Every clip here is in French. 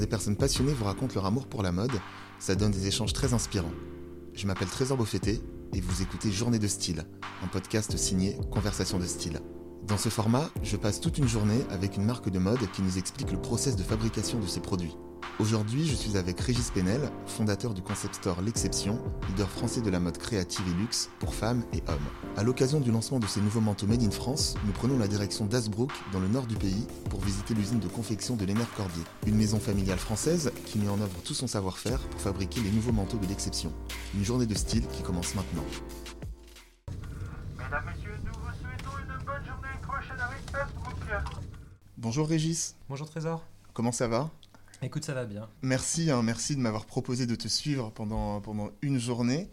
des personnes passionnées vous racontent leur amour pour la mode, ça donne des échanges très inspirants. Je m'appelle Trésor Beaufetté et vous écoutez Journée de style, un podcast signé Conversation de style. Dans ce format, je passe toute une journée avec une marque de mode qui nous explique le process de fabrication de ses produits. Aujourd'hui, je suis avec Régis Penel, fondateur du concept store L'Exception, leader français de la mode créative et luxe pour femmes et hommes. À l'occasion du lancement de ces nouveaux manteaux Made in France, nous prenons la direction d'Asbrook, dans le nord du pays, pour visiter l'usine de confection de Lénard Cordier, une maison familiale française qui met en œuvre tout son savoir-faire pour fabriquer les nouveaux manteaux de l'Exception. Une journée de style qui commence maintenant. Mesdames, Messieurs, nous vous souhaitons une bonne journée prochaine avec Asbrook. Bonjour Régis, Bonjour Trésor. comment ça va? Écoute, ça va bien. Merci, hein, merci de m'avoir proposé de te suivre pendant, pendant une journée.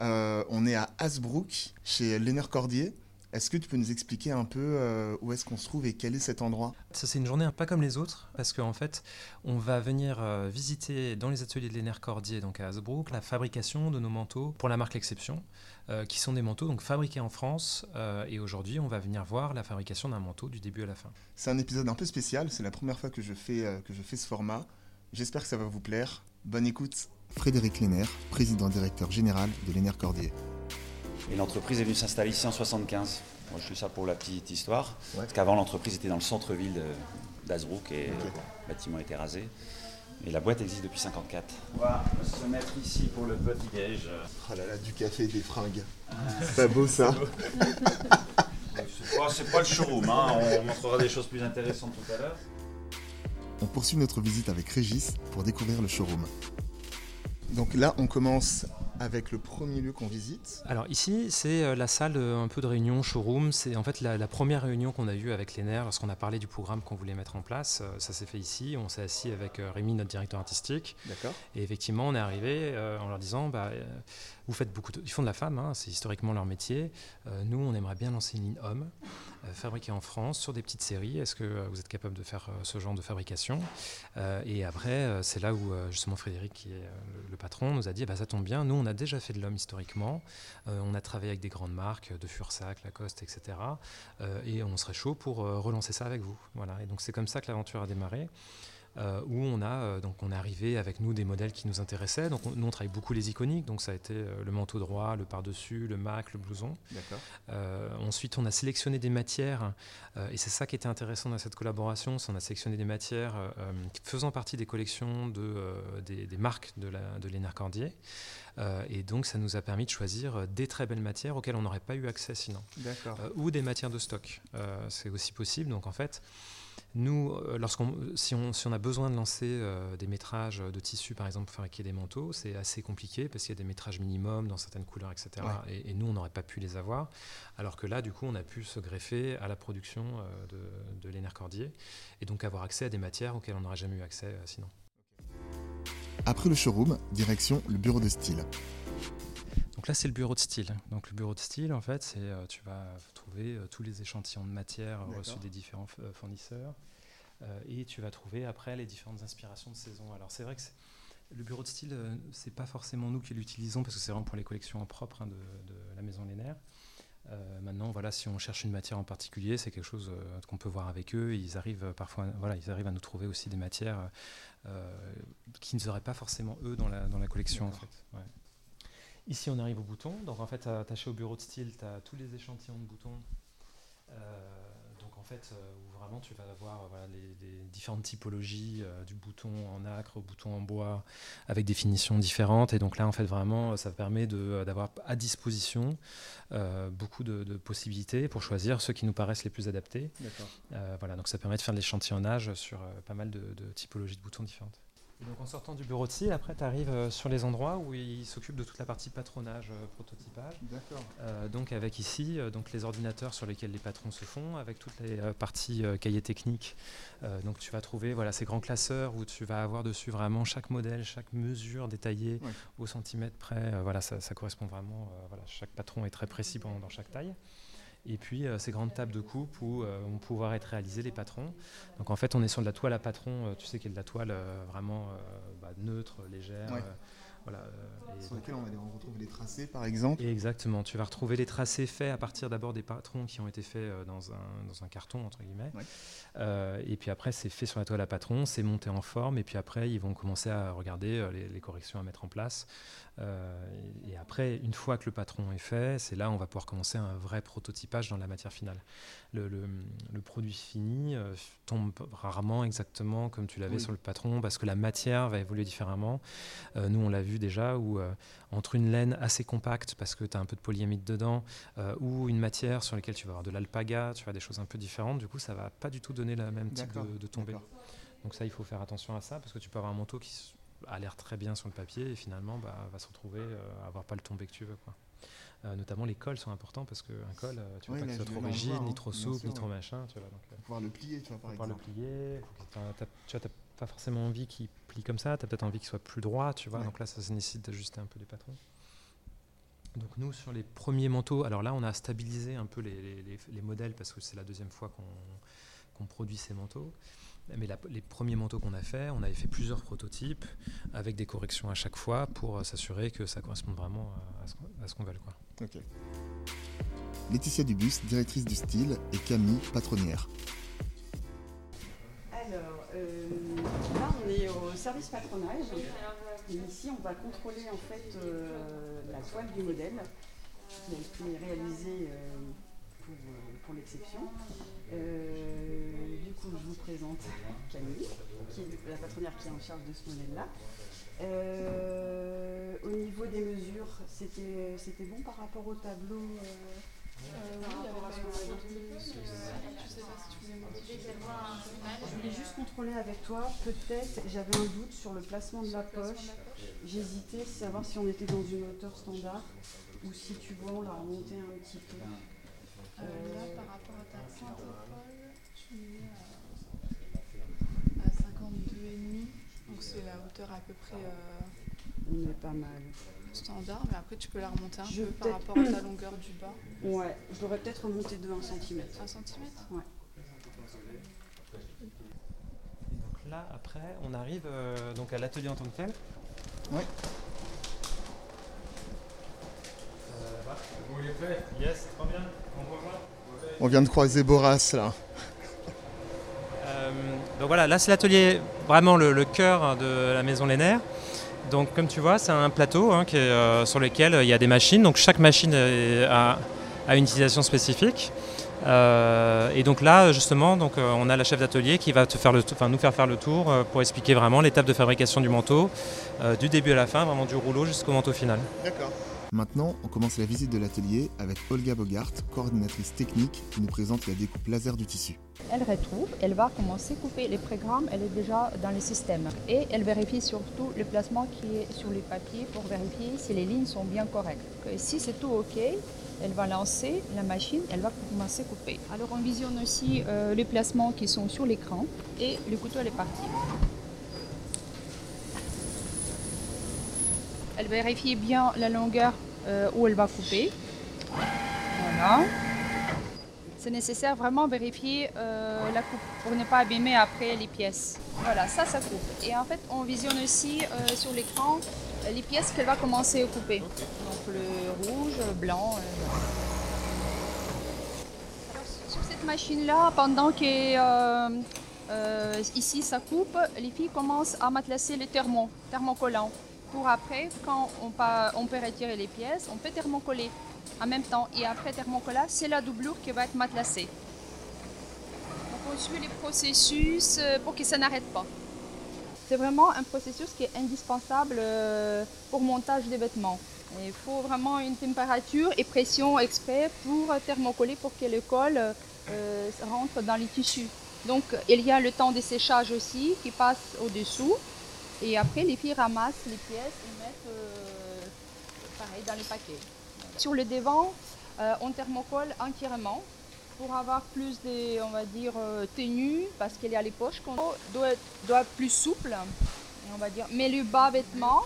Euh, on est à Hasbrook, chez Lénard Cordier. Est-ce que tu peux nous expliquer un peu euh, où est-ce qu'on se trouve et quel est cet endroit? Ça, c'est une journée pas comme les autres, parce qu'en fait, on va venir euh, visiter dans les ateliers de Lénère Cordier, donc à Hasbrook, la fabrication de nos manteaux pour la marque L'Exception, euh, qui sont des manteaux donc fabriqués en France. euh, et aujourd'hui, on va venir voir la fabrication d'un manteau du début à la fin. C'est un épisode un peu spécial, c'est la première fois que je fais, euh, que je fais ce format. J'espère que ça va vous plaire. Bonne écoute. Frédéric Lénère, président directeur général de Lénard Cordier. Et l'entreprise est venue s'installer ici en 75. Moi, je fais ça pour la petite histoire. Ouais. Parce qu'avant, l'entreprise était dans le centre-ville d'Azbrook et le bâtiment été rasé. Et la boîte existe depuis 54. Voilà, on va se mettre ici pour le petit déj. Oh là là, du café et des fringues. C'est pas beau ça C'est pas, c'est pas le showroom, hein. on montrera des choses plus intéressantes tout à l'heure. On poursuit notre visite avec Régis pour découvrir le showroom. Donc là, on commence avec le premier lieu qu'on visite. Alors ici, c'est euh, la salle euh, un peu de réunion, showroom. C'est en fait la, la première réunion qu'on a eue avec les nerfs lorsqu'on a parlé du programme qu'on voulait mettre en place. Euh, Ça s'est fait ici. On s'est assis avec Rémi, notre directeur artistique. D'accord. Et effectivement, on est arrivé en leur disant bah, vous faites beaucoup de... Ils font de la femme, hein, c'est historiquement leur métier. Nous, on aimerait bien lancer une ligne homme, euh, fabriquée en France, sur des petites séries. Est-ce que euh, vous êtes capable de faire euh, ce genre de fabrication? Et après, c'est là où justement Frédéric, qui est le, patron, nous a dit bah, ça tombe bien, nous, on a déjà fait de l'homme historiquement. On a travaillé avec des grandes marques, de Fursac, Lacoste, etc. Et on serait chaud pour relancer ça avec vous. Voilà. Et donc, c'est comme ça que l'aventure a démarré euh, où on a euh, donc on est arrivé avec nous des modèles qui nous intéressaient. Donc on- nous on travaille beaucoup les iconiques, donc ça a été euh, le manteau droit, le par-dessus, le mac, le blouson. Euh, ensuite on a sélectionné des matières et c'est ça qui était intéressant dans cette collaboration, c'est on a sélectionné des matières faisant partie des collections de, des, des marques de, la, de Lénard Cordier. Euh, et donc ça nous a permis de choisir des très belles matières auxquelles on n'aurait pas eu accès sinon. D'accord. Euh, ou des matières de stock. Euh, c'est aussi possible. Donc en fait, nous, euh, lorsqu'on, si, on, si on a besoin de lancer euh, des métrages de tissu, par exemple, pour fabriquer des manteaux, c'est assez compliqué parce qu'il y a des métrages minimums dans certaines couleurs, etc. Ouais. Et, et nous, on n'aurait pas pu les avoir. Alors que là, du coup, on a pu se greffer à la production euh, de, de Lénard Cordier et donc avoir accès à des matières auxquelles on n'aurait jamais eu accès euh, sinon. Après le showroom, direction le bureau de style. Donc là, c'est le bureau de style. Donc le bureau de style, en fait, c'est euh, tu vas trouver euh, tous les échantillons de matière reçus des différents euh, fournisseurs et tu vas trouver après les différentes inspirations de saison. Alors c'est vrai que le bureau de style, c'est pas forcément nous qui l'utilisons parce que c'est vraiment pour les collections propres hein, de, de la maison Lénaire. Euh, maintenant, voilà, si on cherche une matière en particulier, c'est quelque chose euh, qu'on peut voir avec eux. Ils arrivent parfois, voilà, ils arrivent à nous trouver aussi des matières euh, qui ne seraient pas forcément eux dans la, dans la collection. En D'accord. fait. Ouais. Ici, on arrive au bouton. Donc, en fait, attaché au bureau de style, tu as tous les échantillons de boutons. Euh, donc, en fait, euh, où vraiment tu vas avoir euh, voilà, les, les différentes typologies du bouton en acre au bouton en bois avec des finitions différentes. Et donc là, en fait, vraiment, ça permet d'avoir à disposition beaucoup de, de possibilités pour choisir ceux qui nous paraissent les plus adaptés. Voilà, donc ça permet de faire de l'échantillonnage sur pas mal de, de typologies de boutons différentes. Et donc en sortant du bureau de style, après tu arrives sur les endroits où il s'occupe de toute la partie patronage, euh, prototypage. D'accord. Euh, donc avec ici, euh, donc les ordinateurs sur lesquels les patrons se font, avec toutes les euh, parties euh, cahiers techniques. Euh, donc tu vas trouver voilà ces grands classeurs où tu vas avoir dessus vraiment chaque modèle, chaque mesure détaillée au centimètre près. Euh, voilà, ça, ça correspond vraiment. euh, voilà, chaque patron est très précis dans, dans chaque taille. Et puis euh, ces grandes tables de coupe où euh, vont pouvoir être réalisés les patrons. Donc en fait, on est sur de la toile à patron, euh, tu sais, qui est de la toile vraiment bah, neutre, légère. Ouais. Euh, Voilà, euh, Sur lequel on, on retrouve les tracés, par exemple. et Exactement, tu vas retrouver les tracés faits à partir d'abord des patrons qui ont été faits euh, dans un, dans un carton, entre guillemets. Ouais. Euh, et puis après, c'est fait sur la toile à patron, c'est monté en forme, et puis après, ils vont commencer à regarder euh, les, les corrections à mettre en place. Euh, et, et après, une fois que le patron est fait, c'est là où on va pouvoir commencer un vrai prototypage dans la matière finale. Le, le- le produit fini euh, tombe rarement exactement comme tu l'avais Oui. sur le patron, parce que la matière va évoluer différemment. Euh, nous, on l'a vu déjà, où euh, entre une laine assez compacte, parce que tu as un peu de polyamide dedans, ou une matière sur laquelle tu vas avoir de l'alpaga, tu vas des choses un peu différentes, du coup, ça va pas du tout donner le même type de, de tombée. Donc ça, il faut faire attention à ça, parce que tu peux avoir un manteau qui a l'air très bien sur le papier, et finalement, bah, va se retrouver à avoir pas le tombé que tu veux. Quoi. Euh, notamment, les cols sont importants, parce qu'un col, euh, tu veux Ouais, pas là, que ce je soit trop le rigide, voir, ni hein, trop souple, sûr, ni trop machin. Tu vois, donc, euh, pouvoir le plier, tu vois, par pouvoir le exemple. plier. faut que t'as- t'as- tu t'as pas forcément envie qu'il plie comme ça. Tu as peut-être envie qu'il soit plus droit, tu vois. Ouais. Donc là, ça, nécessite d'ajuster un peu les patrons. Donc nous, sur les premiers manteaux, alors là, on a stabilisé un peu les, les- les- les modèles parce que c'est la deuxième fois qu'on qu'on produit ces manteaux. Mais la- les premiers manteaux qu'on a fait, on avait fait plusieurs prototypes avec des corrections à chaque fois pour euh, s'assurer que ça corresponde vraiment à, à ce qu'on- à ce qu'on veut. Quoi. Laetitia Dubus, directrice du style, et Camille, patronnière. Alors, euh, là, on est au service patronage. Et ici, on va contrôler en fait euh, la toile du modèle qui a été réalisée euh, pour, euh, pour l'exception. Euh, du coup, je vous présente Camille, qui est la patronnière qui est en charge de ce modèle-là. Euh, au niveau des mesures, c'était c'était bon par rapport au tableau euh, par rapport à ce qu'on avait dit Je voulais juste contrôler avec toi, peut-être, j'avais un doute sur le placement de la poche. J'hésitais à savoir si on était dans une hauteur standard ou si tu vois, on l'a remonté un petit peu. Euh, là, Euh, par rapport à ta pointe tu es à, à 52,5. Donc c'est la hauteur à peu près euh, on est pas mal. standard, mais après tu peux la remonter un Je peu par rapport à ta longueur du bas. Ouais, je l'aurais peut-être remonté de 1 cm. 1 cm Ouais. Donc là, après, on arrive euh, donc à l'atelier en tant que tel. Ouais. Vous les prêts Yes, trop bien. On vient de croiser Boras, là. Euh, donc voilà, là c'est l'atelier, vraiment le, le cœur de la maison Lénaire. Donc comme tu vois, c'est un plateau hein, qui est, euh, sur lequel euh, il y a des machines. Donc chaque machine est- a, a une utilisation spécifique. Euh, et donc là, justement, donc, euh, on a la chef d'atelier qui va te faire le, nous faire faire le tour euh, pour expliquer vraiment l'étape de fabrication du manteau, du début à la fin, vraiment du rouleau jusqu'au manteau final. D'accord. Maintenant, on commence la visite de l'atelier avec Olga Bogart, coordinatrice technique, qui nous présente la découpe laser du tissu. Elle retrouve, elle va commencer à couper les programmes, elle est déjà dans le système. Et elle vérifie surtout le placement qui est sur les papiers pour vérifier si les lignes sont bien correctes. Si c'est tout OK, elle va lancer la machine, elle va commencer à couper. Alors on visionne aussi euh, les placements qui sont sur l'écran et le couteau est parti. Elle vérifie bien la longueur euh, où elle va couper. Voilà. C'est nécessaire vraiment vérifier euh, la coupe pour ne pas abîmer après les pièces. Voilà, ça, ça coupe. Et en fait, on visionne aussi euh, sur l'écran les pièces qu'elle va commencer à couper. Donc le rouge, le blanc. sur cette machine-là, pendant que ici ça coupe, les filles commencent à matelasser les thermos, thermocollants. Pour après, quand on, on peut retirer les pièces, on peut thermocoller en même temps. Et après thermocollage, c'est la doublure qui va être matelassée. On suit les processus euh, pour que ça n'arrête pas. C'est vraiment un processus qui est indispensable euh, pour montage des vêtements. Il faut vraiment une température et pression exprès pour thermocoller pour que le col euh, rentre dans les tissus. Donc il y a le temps de séchage aussi qui passe au-dessous. Et après, les filles ramassent les pièces et mettent euh, pareil dans les paquets. Sur le devant, euh, on thermocolle entièrement pour avoir plus de, on va dire, euh, tenue parce qu'il y a les poches qu'on doit, être plus souple, on va dire. Mais le bas vêtement,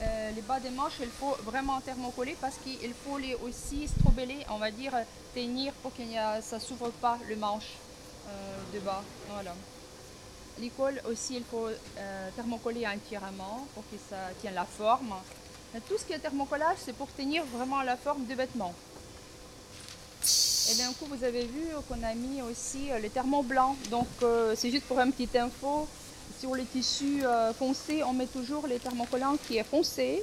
euh, les bas des manches, il faut vraiment thermocoller parce qu'il faut les aussi strobeller, on va dire, tenir pour que ça ne s'ouvre pas le manche de bas. Voilà. Les cols aussi, il faut euh, thermocoller entièrement pour que ça tienne la forme. Tout ce qui est thermocollage, c'est pour tenir vraiment la forme du vêtement. Et d'un coup, vous avez vu qu'on a mis aussi euh, le thermo blanc. Donc, euh, c'est juste pour une petite info. Sur les tissus euh, foncés, on met toujours les thermocollants qui est foncé.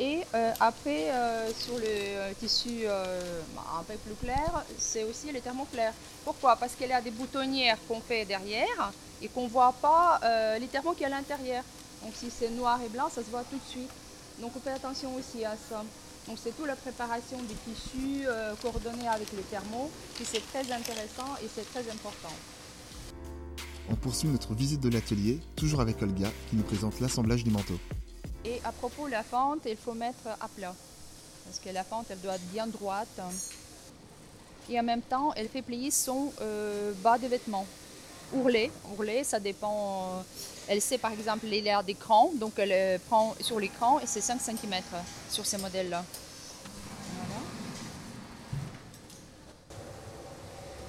Et après, sur le tissu bah, un peu plus clair, c'est aussi le thermoclair. Pourquoi? Parce qu'il y a des boutonnières qu'on fait derrière et qu'on ne voit pas euh, les thermos qui est à l'intérieur. Donc si c'est noir et blanc, ça se voit tout de suite. Donc on fait attention aussi à ça. Donc c'est toute la préparation des tissus euh, coordonnée avec les thermos qui c'est très intéressant et c'est très important. On poursuit notre visite de l'atelier, toujours avec Olga, qui nous présente l'assemblage du manteau. Et à propos de la fente, il faut mettre à plat. Parce que la fente, elle doit être bien droite. Et en même temps, elle fait plier son euh, bas de vêtements. Ourlé, ourlé, ça dépend. euh, Elle sait par exemple layers d'écran, donc elle euh, prend sur l'écran et c'est 5 cm sur ces modèles-là.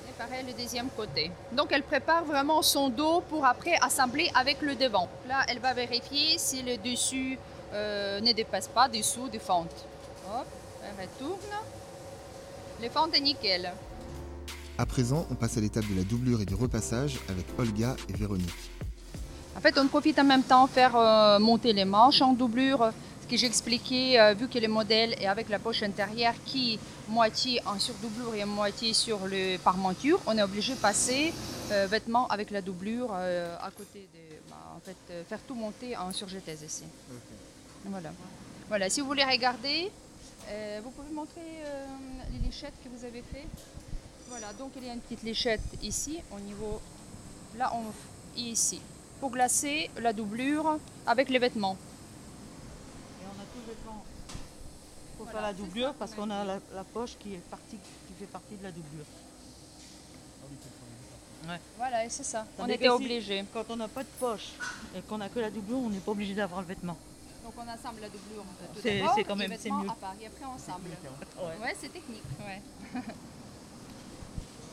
Et pareil le deuxième côté. Donc elle prépare vraiment son dos pour après assembler avec le devant. Là, elle va vérifier si le dessus euh, ne dépasse pas dessous de fente. Hop, elle retourne. Les fentes est nickel. À présent, on passe à l'étape de la doublure et du repassage avec Olga et Véronique. En fait, on profite en même temps faire euh, monter les manches en doublure. Ce que j'ai expliqué, euh, vu que le modèle est avec la poche intérieure qui moitié en surdoublure et moitié sur le parmenture, on est obligé de passer euh, vêtements avec la doublure euh, à côté de. bah, en fait, faire tout monter en surjetaise ici. Voilà. Voilà. Si vous voulez regarder, vous pouvez montrer les léchettes que vous avez fait. Voilà. Donc il y a une petite léchette ici au niveau. Là, on ici pour glacer la doublure avec les vêtements. Et on a tout le vêtement pour Voilà, faire la doublure parce ouais. qu'on a la, la poche qui, est partie, qui fait partie de la doublure. Voilà, et c'est ça. On était si- obligés. Quand on n'a pas de poche et qu'on n'a que la doublure, on n'est pas obligé d'avoir le vêtement. Donc on assemble la doublure C'est- d'abord, c'est quand même- les c'est vêtements mieux. à part, et après ensemble. Ouais. Ouais, c'est technique. Ouais.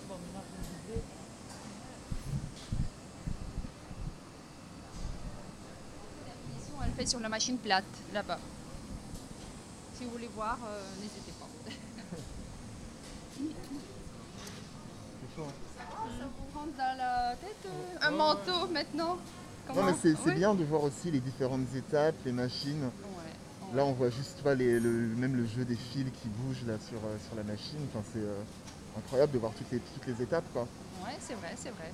Bon, maintenant, je vais doubler. La finition, elle fait sur la machine plate, là-bas. Si vous voulez voir, euh, n'hésitez pas. Ça vous rentre dans la tête euh, un manteau maintenant Non, mais c'est bien de voir aussi les différentes étapes, les machines. Ouais. Là, on voit juste tu vois, les- le, même le jeu des fils qui bougent là, sur, euh, sur la machine. Enfin, c'est euh, incroyable de voir toutes les, toutes les étapes. Quoi. Ouais, c'est vrai, c'est vrai.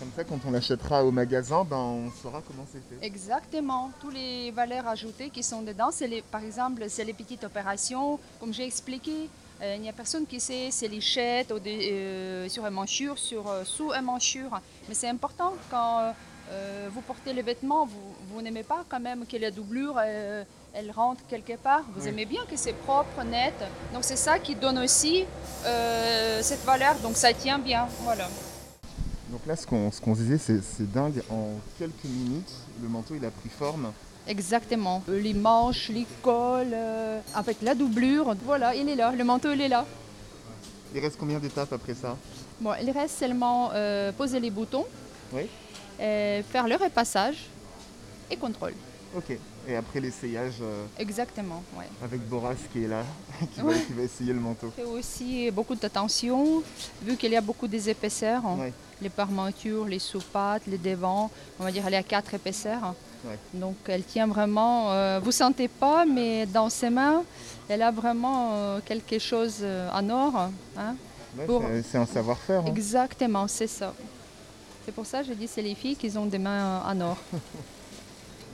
Comme ça, quand on l'achètera au magasin, ben, on saura comment c'est fait. Exactement. Toutes les valeurs ajoutées qui sont dedans, les, par exemple, c'est les petites opérations, comme j'ai expliqué. euh, il n'y a personne qui sait, c'est les euh, sur une manchure, sur, euh, sous une manchure. Mais c'est important quand vous portez les vêtements, vous, vous n'aimez pas quand même que la doublure elle rentre quelque part. Vous Oui. aimez bien que c'est propre, net. Donc c'est ça qui donne aussi cette valeur. Donc ça tient bien. Voilà. Donc là, ce qu'on ce disait, c'est dingue. En quelques minutes, le manteau, il a pris forme. Exactement. Euh, Les manches, les cols, euh, avec la doublure. Voilà, il est là. Le manteau, il est là. Il reste combien d'étapes après ça? Bon, il reste seulement euh, poser les boutons, Oui. euh, faire le repassage et contrôle. Ok. Et après l'essayage euh, Exactement, avec Boras qui est là, qui, va, Ouais. qui va essayer le manteau. fait aussi beaucoup d'attention, vu qu'il y a beaucoup des épaisseurs. hein. Ouais. Les parmentures, les soupates, les devants, on va dire elle est à quatre épaisseurs. Ouais. Donc elle tient vraiment, euh, vous sentez pas, mais dans ses mains, elle a vraiment euh, quelque chose euh, en or. hein. Pour- c'est- C'est un savoir-faire. hein. Exactement, c'est ça. C'est pour ça que je dis c'est les filles qui ont des mains en or.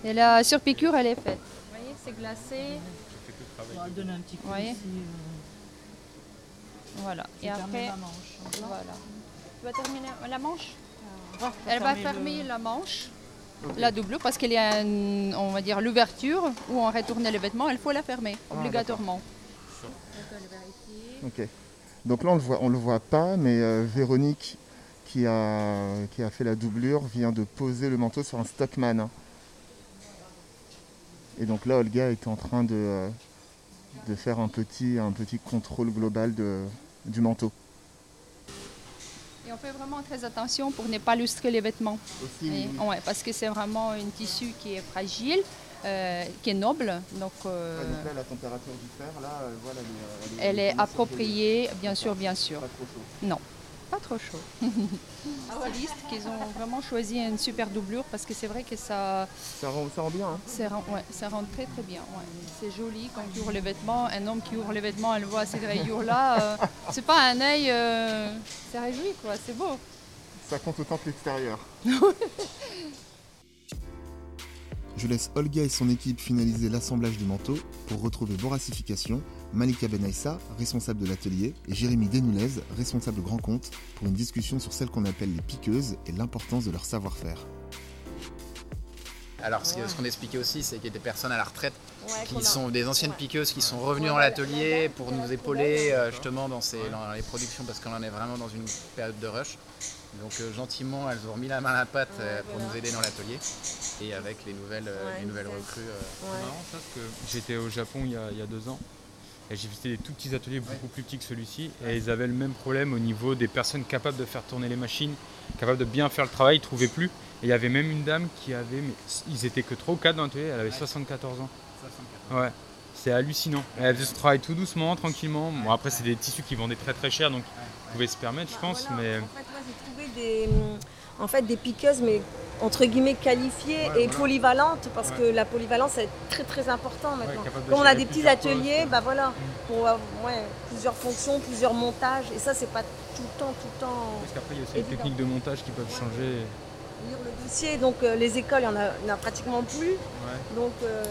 Et la surpiqûre, elle est faite. Vous voyez, c'est glacé. On va donner un petit coup ici. euh, Voilà. Et après, la manche. voilà. Tu vas terminer la manche va Elle va fermer le- la manche, la double, parce qu'il y a, une- on va dire, l'ouverture où on retourne les vêtements, il faut la fermer, Ah, obligatoirement. Ok. Donc là, on le voit, on le voit pas, mais euh, Véronique, qui a, qui a fait la doublure, vient de poser le manteau sur un Stockman. Et donc là, Olga est en train de, euh, de faire un petit, un petit contrôle global de, du manteau. Et on fait vraiment très attention pour ne pas lustrer les vêtements. Aussi, Et- ouais, parce que c'est vraiment un tissu qui est fragile. euh, qui est noble. Donc, euh, Ouais, donc là, la température du fer, là, voilà, elle est, elle est appropriée, bien sûr, bien sûr. Pas trop chaud. Non, pas trop chaud. Stylistes qu'ils ont vraiment choisi une super doublure parce que c'est vrai que ça, Ça rend, ça rend bien, hein ça, rend, ouais, ça rend très très bien. ouais. C'est joli quand tu ouvres les vêtements. Un homme qui ouvre les vêtements, elle voit ces rayures-là. euh, c'est pas un œil, euh, c'est réjoui quoi, c'est beau. Ça compte autant que l'extérieur. Je laisse Olga et son équipe finaliser l'assemblage du manteau pour retrouver Boracification, Malika Benaïssa, responsable de l'atelier, et Jérémy Desnoulez, responsable grand compte, pour une discussion sur celles qu'on appelle les piqueuses et l'importance de leur savoir-faire. Alors, ce qu'on expliquait aussi, c'est qu'il y a des personnes à la retraite Ouais, qui sont des anciennes piqueuses qui sont revenues Ouais, dans l'atelier pour nous épauler euh, justement dans, ces, dans les productions parce qu'on en est vraiment dans une période de rush. Donc euh, gentiment, elles ont remis la main à la pâte euh, pour nous aider dans l'atelier et avec les nouvelles, euh, Ouais, les nouvelles recrues. euh, C'est marrant ça, parce que j'étais au Japon il y, a, il y a deux ans et j'ai visité des tout petits ateliers beaucoup plus petits que celui-ci et ils avaient le même problème au niveau des personnes capables de faire tourner les machines, capables de bien faire le travail, ils ne trouvaient plus. Et il y avait même une dame qui avait, mais ils étaient que trois ou quatre dans l'atelier, elle avait 74 ans. Ouais, c'est hallucinant. Elle faisait ce travail tout doucement, tranquillement. Bon après c'est des tissus qui vendaient très très cher donc ils pouvaient se permettre je pense, Voilà, mais En fait, des, hum, en fait, des piqueuses, mais entre guillemets qualifiées Ouais, et voilà. polyvalentes, parce Ouais. que la polyvalence est très très important maintenant. Comme on a des petits postes. ateliers, bah voilà, pour avoir plusieurs fonctions, plusieurs montages, et ça, c'est pas tout le temps, tout le temps. parce qu'après il y a aussi les Évident. techniques de montage qui peuvent changer. lire le dossier. Donc euh, les écoles, il n'y en, a- il y en a pratiquement plus. Donc euh,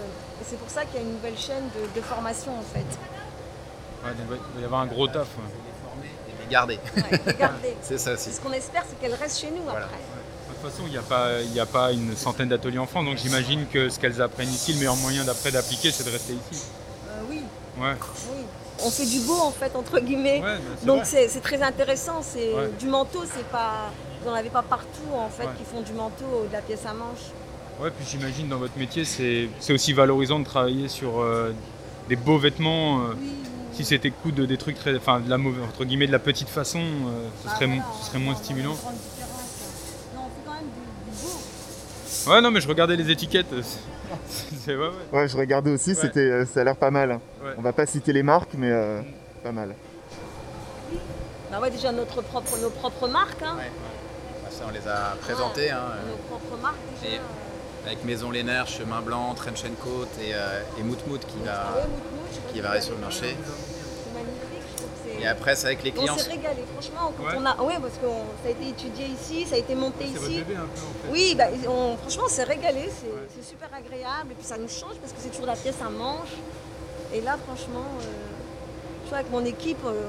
c'est pour ça qu'il y a une nouvelle chaîne de, de formation en fait. Donc, il va y avoir un gros taf. Et garder. Ouais, c'est ça aussi. Ce qu'on espère, c'est qu'elles restent chez nous Voilà. après. De toute façon, il n'y a, pas- il y a pas une centaine d'ateliers en France, donc j'imagine que ce qu'elles apprennent ici, le meilleur moyen d'après d'appliquer, c'est de rester ici. Euh, oui, Ouais. oui. On fait du beau en fait, entre guillemets. Ouais, c'est Donc c'est c'est très intéressant. C'est Ouais. du manteau, c'est pas. Vous n'en avez pas partout en fait Ouais. qui font du manteau ou de la pièce à manche. Ouais, puis j'imagine dans votre métier, c'est c'est aussi valorisant de travailler sur euh, des beaux vêtements. euh, Oui, si c'était coudre de trucs très, enfin de la mauvaise, entre guillemets de la petite façon, euh, ce, Bah serait, voilà, ce serait moins stimulant. a une grande différence. Non, on fait quand même du, du beau. Ouais, non, mais je regardais les étiquettes. ouais, ouais. Ouais, je regardais aussi, Ouais. c'était, euh, ça a l'air pas mal. Ouais. On va pas citer les marques, mais euh, pas mal. Bah ouais, déjà notre propre, nos propres marques. Hein. Ouais. Bah, ça, on les a présentées hein, euh, Nos propres marques déjà. Et- avec Maison Lénaire, Chemin Blanc, Trench Coat et, euh, et Moutmout qui Ah va, qui va sur le marché. vu. C'est magnifique, je trouve que c'est. Et après, c'est avec les clients. On s'est régalé, franchement, quand Ouais. on a. Ouais, parce que ça a été étudié ici, ça a été monté votre ici. bébé un peu en fait. Oui, bah, on- franchement, on s'est régalé, c'est super agréable. Et puis ça nous change parce que c'est toujours la pièce à manche. Et là, franchement, euh, je vois avec mon équipe, euh,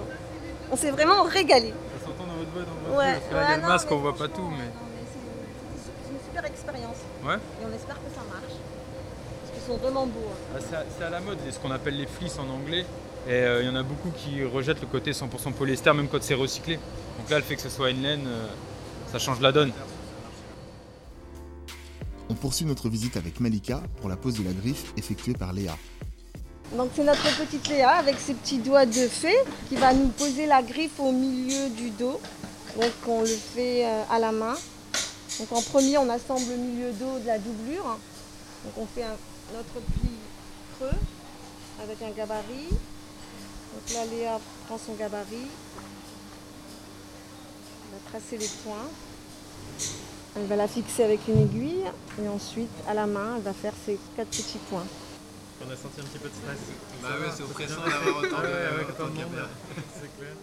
on s'est vraiment régalé. Ça s'entend dans votre voix, dans votre Ouais, parce que là, il y a le masque, on voit pas tout, mais. non, mais c'est- C'est une super expérience. Ouais. Et on espère que ça marche. Parce qu'ils sont vraiment beaux. hein. Ah, c'est à- C'est à la mode, ce qu'on appelle les fleece en anglais. Et euh, il y en a beaucoup qui rejettent le côté 100% polyester, même quand c'est recyclé. Donc là, le fait que ce soit une laine, euh, ça change la donne. On poursuit notre visite avec Malika pour la pose de la griffe effectuée par Léa. Donc c'est notre petite Léa avec ses petits doigts de fée qui va nous poser la griffe au milieu du dos. Donc on le fait euh, à la main. Donc en premier on assemble le milieu dos de la doublure. Donc on fait un- notre pli creux avec un gabarit. Donc là Léa prend son gabarit. Elle va tracer les points. Elle va la fixer avec une aiguille et ensuite à la main elle va faire ses quatre petits points. On a senti un petit peu de stress. Bah ouais, c'est oppressant d'avoir autant de, autant de caméras. C'est clair.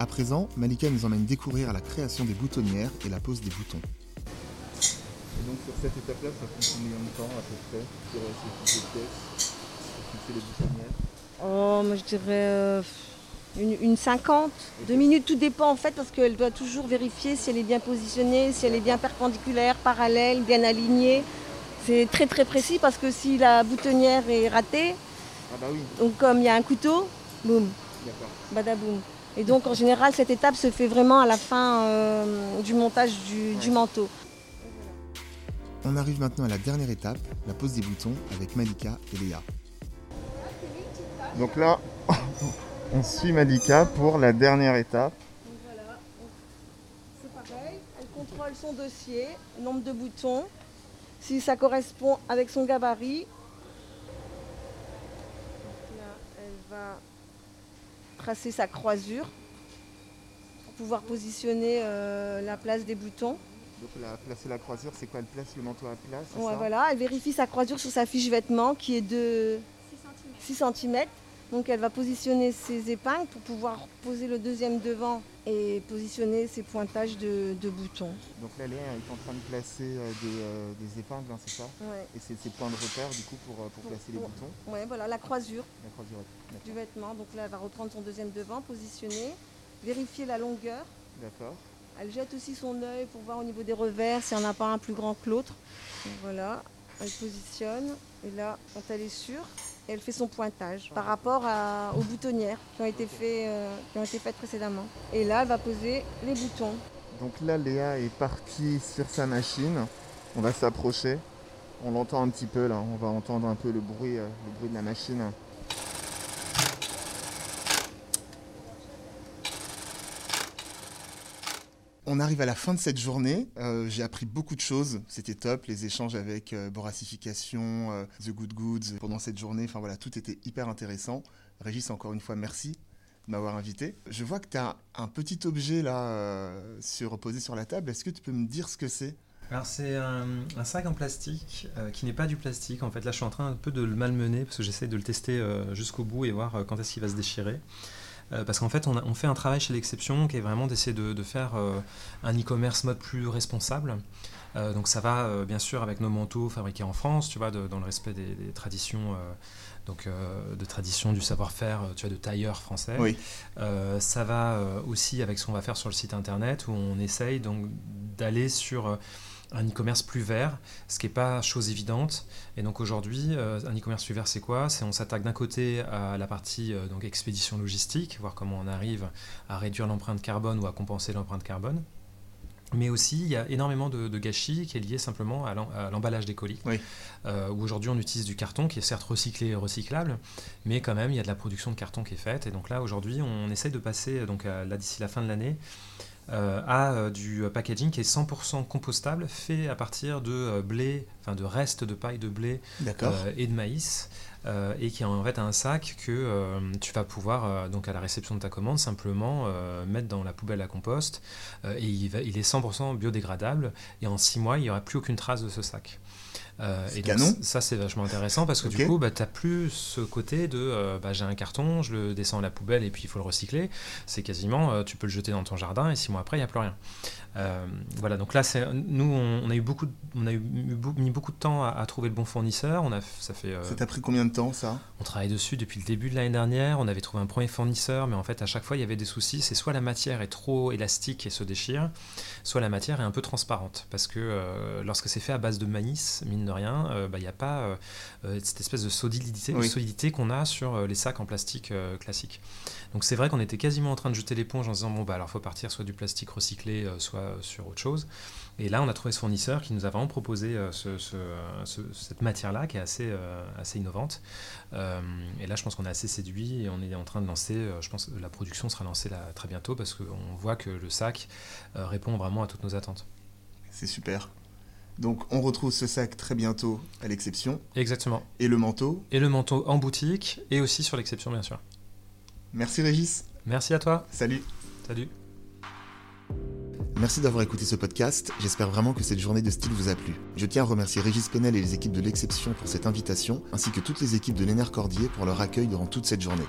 À présent, Malika nous emmène découvrir la création des boutonnières et la pose des boutons. Et donc sur cette étape-là, ça prend combien de temps à peu près sur ce type de pièce pour fixer les boutonnières? Oh, moi je dirais euh, une, une 50, deux minutes, tout dépend en fait parce qu'elle doit toujours vérifier si elle est bien positionnée, si elle est bien perpendiculaire, parallèle, bien alignée. C'est très très précis parce que si la boutonnière est ratée, Ah bah oui, donc comme il y a un couteau, boum, d'accord. badaboum. Et donc en général cette étape se fait vraiment à la fin euh, du montage du, du manteau. On arrive maintenant à la dernière étape, la pose des boutons avec Malika et Léa. Donc là, on suit Malika pour la dernière étape. Voilà, c'est pareil, elle contrôle son dossier, nombre de boutons. si ça correspond avec son gabarit. Donc là, elle va tracer sa croisure pour pouvoir positionner euh, la place des boutons. Donc la, placer la croisure, c'est quoi Elle place le manteau à plat Ouais, ça? voilà, elle vérifie sa croisure sur sa fiche vêtement qui est de 6 cm. Donc elle va positionner ses épingles pour pouvoir poser le deuxième devant et positionner ses pointages de, de boutons. Donc là, Léa est en train de placer euh, des, euh, des épingles, hein, c'est ça Ouais. Et c'est ses points de repère du coup pour, euh, pour placer les boutons Ouais, voilà, la croisure La croisure, d'accord. du vêtement. Donc là, elle va reprendre son deuxième devant, positionner, vérifier la longueur. D'accord. Elle jette aussi son œil pour voir au niveau des revers s'il n'y en a pas un plus grand que l'autre. Voilà, elle positionne. Et là, quand elle est sûre, elle fait son pointage par rapport à- aux boutonnières qui ont, été fait, euh, qui ont été faites précédemment. Et là, elle va poser les boutons. Donc là, Léa est partie sur sa machine. On va s'approcher. On l'entend un petit peu là. On va entendre un peu le bruit, euh, le bruit de la machine. On arrive à la fin de cette journée. Euh, J'ai appris beaucoup de choses. C'était top. Les échanges avec euh, Boracification, euh, The Good Goods pendant cette journée. Enfin voilà, tout était hyper intéressant. Régis, encore une fois, merci de m'avoir invité. Je vois que tu as un petit objet là sur, posé sur la table. Est-ce que tu peux me dire ce que c'est? Alors c'est un, sac en plastique qui n'est pas du plastique. En fait là je suis en train un peu de le malmener parce que j'essaie de le tester jusqu'au bout et voir quand est-ce qu'il va se déchirer. Euh, parce qu'en fait on, a- on fait un travail chez l'exception qui est vraiment d'essayer de, de faire euh, un e-commerce mode plus responsable. Euh, donc ça va euh, bien sûr avec nos manteaux fabriqués en France, tu vois, de- dans le respect des, des traditions, euh, donc de traditions du savoir-faire, tu vois, de tailleurs français. Oui. Ça va aussi avec ce qu'on va faire sur le site internet où on essaye donc d'aller sur un e-commerce plus vert, ce qui n'est pas chose évidente. Et donc aujourd'hui, euh, un e-commerce plus vert, c'est quoi? C'est on s'attaque d'un côté à la partie euh, donc expédition logistique, voir comment on arrive à réduire l'empreinte carbone ou à compenser l'empreinte carbone. Mais aussi, il y a énormément de, de gâchis qui est lié simplement à l'em- à l'emballage des colis. Oui. Euh, où aujourd'hui, on utilise du carton qui est certes recyclé et recyclable, mais quand même, il y a de la production de carton qui est faite. Et donc là, aujourd'hui, on essaye de passer, donc à- là d'ici la fin de l'année, euh, à euh, du packaging qui est 100% compostable, fait à partir de euh, blé, enfin de restes de paille de blé euh, et de maïs, euh, et qui est en fait un sac que euh, tu vas pouvoir, euh, donc à la réception de ta commande, simplement euh, mettre dans la poubelle à compost, euh, et il, va- il est 100% biodégradable, et en 6 mois, il n'y aura plus aucune trace de ce sac. Euh, et donc, ça c'est vachement intéressant parce que du coup bah, tu n'as plus ce côté de euh, bah, j'ai un carton, je le descends à la poubelle et puis il faut le recycler. C'est quasiment euh, tu peux le jeter dans ton jardin et six mois après il n'y a plus rien. Euh, voilà donc là nous on, on a eu beaucoup de- on a eu, mis beaucoup de temps à, à trouver le bon fournisseur. On a ça fait euh, Ça t'a pris combien de temps ça? on travaille dessus depuis le début de l'année dernière. On avait trouvé un premier fournisseur, mais en fait, à chaque fois, il y avait des soucis. C'est soit la matière est trop élastique et se déchire, soit la matière est un peu transparente. Parce que euh, lorsque c'est fait à base de maïs, mine de rien, euh, bah, il n'y a pas cette espèce de solidité, Oui. solidité qu'on a sur les sacs en plastique classique. Donc c'est vrai qu'on était quasiment en train de jeter l'éponge en se disant bon bah alors faut partir soit du plastique recyclé, euh, soit sur autre chose. Et là on a trouvé ce fournisseur qui nous a vraiment proposé euh, ce- ce- euh, ce- cette matière-là qui est assez, euh, assez innovante. Et là je pense qu'on est assez séduit et on est en train de lancer, je pense que la production sera lancée là très bientôt parce qu'on voit que le sac répond vraiment à toutes nos attentes. C'est super. Donc on retrouve ce sac très bientôt à l'exception. Exactement. Et le manteau. Et le manteau en boutique et aussi sur l'exception bien sûr. Merci Régis. Merci à toi. Salut. Salut. Merci d'avoir écouté ce podcast, j'espère vraiment que cette journée de style vous a plu. Je tiens à remercier Régis Penel et les équipes de l'Exception pour cette invitation, ainsi que toutes les équipes de l'Ener Cordier pour leur accueil durant toute cette journée.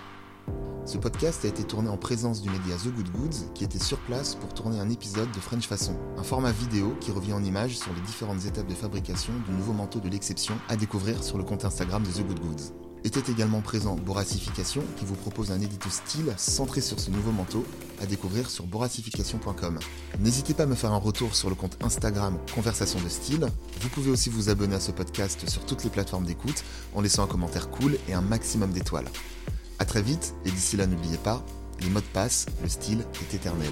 Ce podcast a été tourné en présence du média The Good Goods, qui était sur place pour tourner un épisode de French Façon, un format vidéo qui revient en images sur les différentes étapes de fabrication du nouveau manteau de l'Exception à découvrir sur le compte Instagram de The Good Goods. Était également présent Boracification, qui vous propose un édito style centré sur ce nouveau manteau, à découvrir sur boracification.com. N'hésitez pas à me faire un retour sur le compte Instagram Conversation de style. Vous pouvez aussi vous abonner à ce podcast sur toutes les plateformes d'écoute en laissant un commentaire cool et un maximum d'étoiles. A très vite, et d'ici là n'oubliez pas, les mots de passe, le style est éternel.